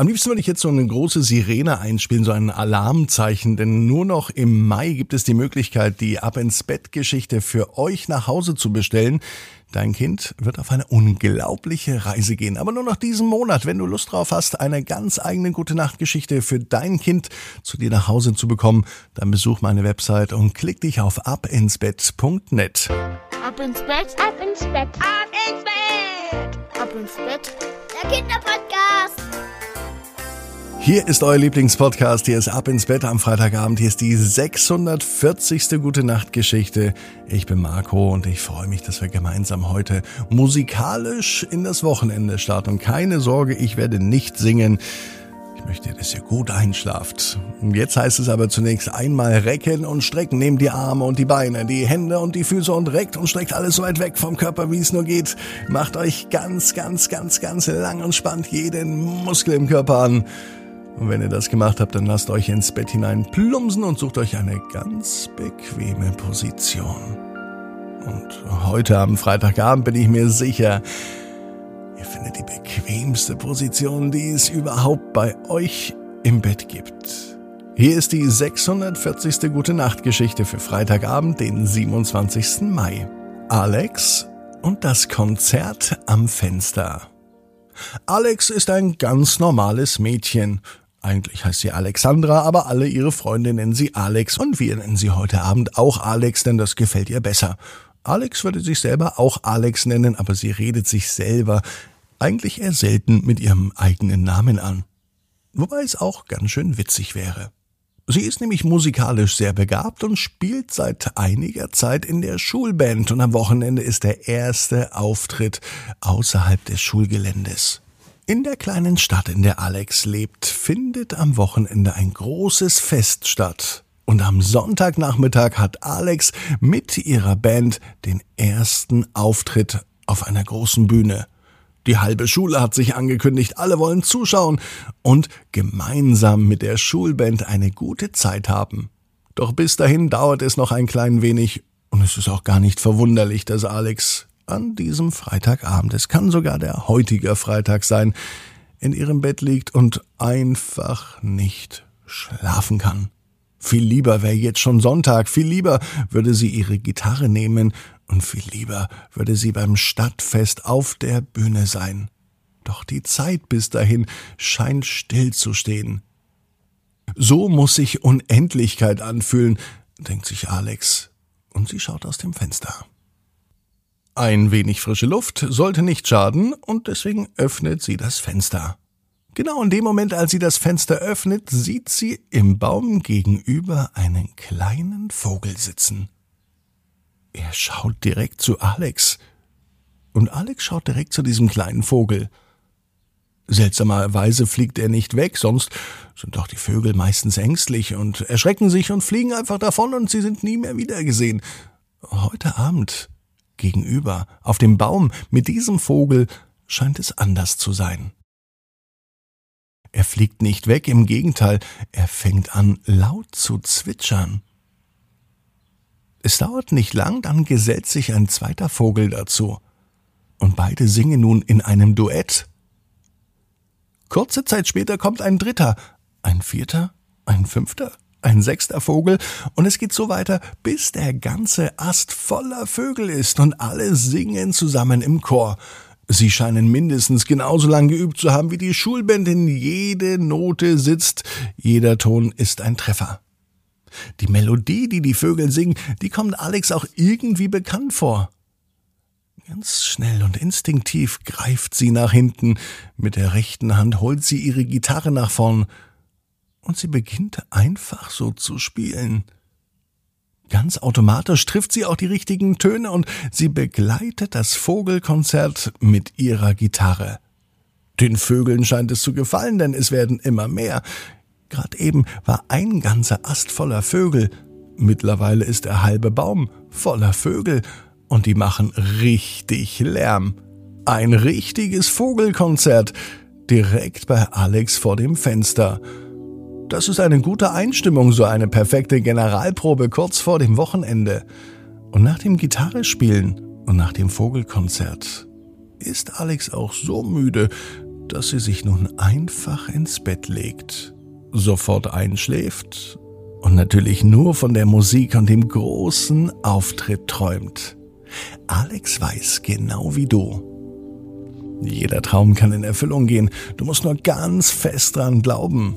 Am liebsten würde ich jetzt so eine große Sirene einspielen, so ein Alarmzeichen, denn nur noch im Mai gibt es die Möglichkeit, die Ab ins Bett Geschichte für euch nach Hause zu bestellen. Dein Kind wird auf eine unglaubliche Reise gehen, aber nur noch diesen Monat. Wenn du Lust drauf hast, eine ganz eigene gute Nachtgeschichte für dein Kind zu dir nach Hause zu bekommen, dann besuch meine Website und klick dich auf abinsbett.net. Ab ins Bett, ab ins Bett, ab ins Bett, ab ins Bett, der Kinderpodcast. Hier ist euer Lieblingspodcast. Hier ist Ab ins Bett am Freitagabend. Hier ist die 640. Gute Nacht Geschichte. Ich bin Marco und ich freue mich, dass wir gemeinsam heute musikalisch in das Wochenende starten. Und keine Sorge, ich werde nicht singen. Ich möchte, dass ihr gut einschlaft. Jetzt heißt es aber zunächst einmal recken und strecken. Nehmt die Arme und die Beine, die Hände und die Füße und reckt und streckt alles so weit weg vom Körper, wie es nur geht. Macht euch ganz, ganz, ganz, ganz lang und spannt jeden Muskel im Körper an. Und wenn ihr das gemacht habt, dann lasst euch ins Bett hinein plumpsen und sucht euch eine ganz bequeme Position. Und heute am Freitagabend bin ich mir sicher, ihr findet die bequemste Position, die es überhaupt bei euch im Bett gibt. Hier ist die 640. Gute Nacht Geschichte für Freitagabend, den 27. Mai. Alex und das Konzert am Fenster. Alex ist ein ganz normales Mädchen. Eigentlich heißt sie Alexandra, aber alle ihre Freunde nennen sie Alex und wir nennen sie heute Abend auch Alex, denn das gefällt ihr besser. Alex würde sich selber auch Alex nennen, aber sie redet sich selber eigentlich eher selten mit ihrem eigenen Namen an. Wobei es auch ganz schön witzig wäre. Sie ist nämlich musikalisch sehr begabt und spielt seit einiger Zeit in der Schulband und am Wochenende ist der erste Auftritt außerhalb des Schulgeländes. In der kleinen Stadt, in der Alex lebt, findet am Wochenende ein großes Fest statt. Und am Sonntagnachmittag hat Alex mit ihrer Band den ersten Auftritt auf einer großen Bühne. Die halbe Schule hat sich angekündigt, alle wollen zuschauen und gemeinsam mit der Schulband eine gute Zeit haben. Doch bis dahin dauert es noch ein klein wenig und es ist auch gar nicht verwunderlich, dass Alex an diesem Freitagabend, es kann sogar der heutige Freitag sein, in ihrem Bett liegt und einfach nicht schlafen kann. Viel lieber wäre jetzt schon Sonntag, viel lieber würde sie ihre Gitarre nehmen und viel lieber würde sie beim Stadtfest auf der Bühne sein. Doch die Zeit bis dahin scheint still zu stehen. So muss sich Unendlichkeit anfühlen, denkt sich Alex, und sie schaut aus dem Fenster. Ein wenig frische Luft sollte nicht schaden, und deswegen öffnet sie das Fenster. Genau in dem Moment, als sie das Fenster öffnet, sieht sie im Baum gegenüber einen kleinen Vogel sitzen. Er schaut direkt zu Alex. Und Alex schaut direkt zu diesem kleinen Vogel. Seltsamerweise fliegt er nicht weg, sonst sind doch die Vögel meistens ängstlich und erschrecken sich und fliegen einfach davon und sie sind nie mehr wiedergesehen. Heute Abend gegenüber, auf dem Baum, mit diesem Vogel scheint es anders zu sein. Er fliegt nicht weg, im Gegenteil, er fängt an laut zu zwitschern. Es dauert nicht lang, dann gesellt sich ein zweiter Vogel dazu, und beide singen nun in einem Duett. Kurze Zeit später kommt ein dritter, ein vierter, ein fünfter, ein sechster Vogel, und es geht so weiter, bis der ganze Ast voller Vögel ist und alle singen zusammen im Chor. Sie scheinen mindestens genauso lang geübt zu haben wie die Schulband, denn jede Note sitzt, jeder Ton ist ein Treffer. Die Melodie, die die Vögel singen, die kommt Alex auch irgendwie bekannt vor. Ganz schnell und instinktiv greift sie nach hinten, mit der rechten Hand holt sie ihre Gitarre nach vorn und sie beginnt einfach so zu spielen. Ganz automatisch trifft sie auch die richtigen Töne und sie begleitet das Vogelkonzert mit ihrer Gitarre. Den Vögeln scheint es zu gefallen, denn es werden immer mehr. Gerade eben war ein ganzer Ast voller Vögel. Mittlerweile ist der halbe Baum voller Vögel und die machen richtig Lärm. Ein richtiges Vogelkonzert direkt bei Alex vor dem Fenster. Das ist eine gute Einstimmung, so eine perfekte Generalprobe kurz vor dem Wochenende. Und nach dem Gitarrespielen und nach dem Vogelkonzert ist Alex auch so müde, dass sie sich nun einfach ins Bett legt, sofort einschläft und natürlich nur von der Musik und dem großen Auftritt träumt. Alex weiß genau wie du. Jeder Traum kann in Erfüllung gehen, du musst nur ganz fest dran glauben.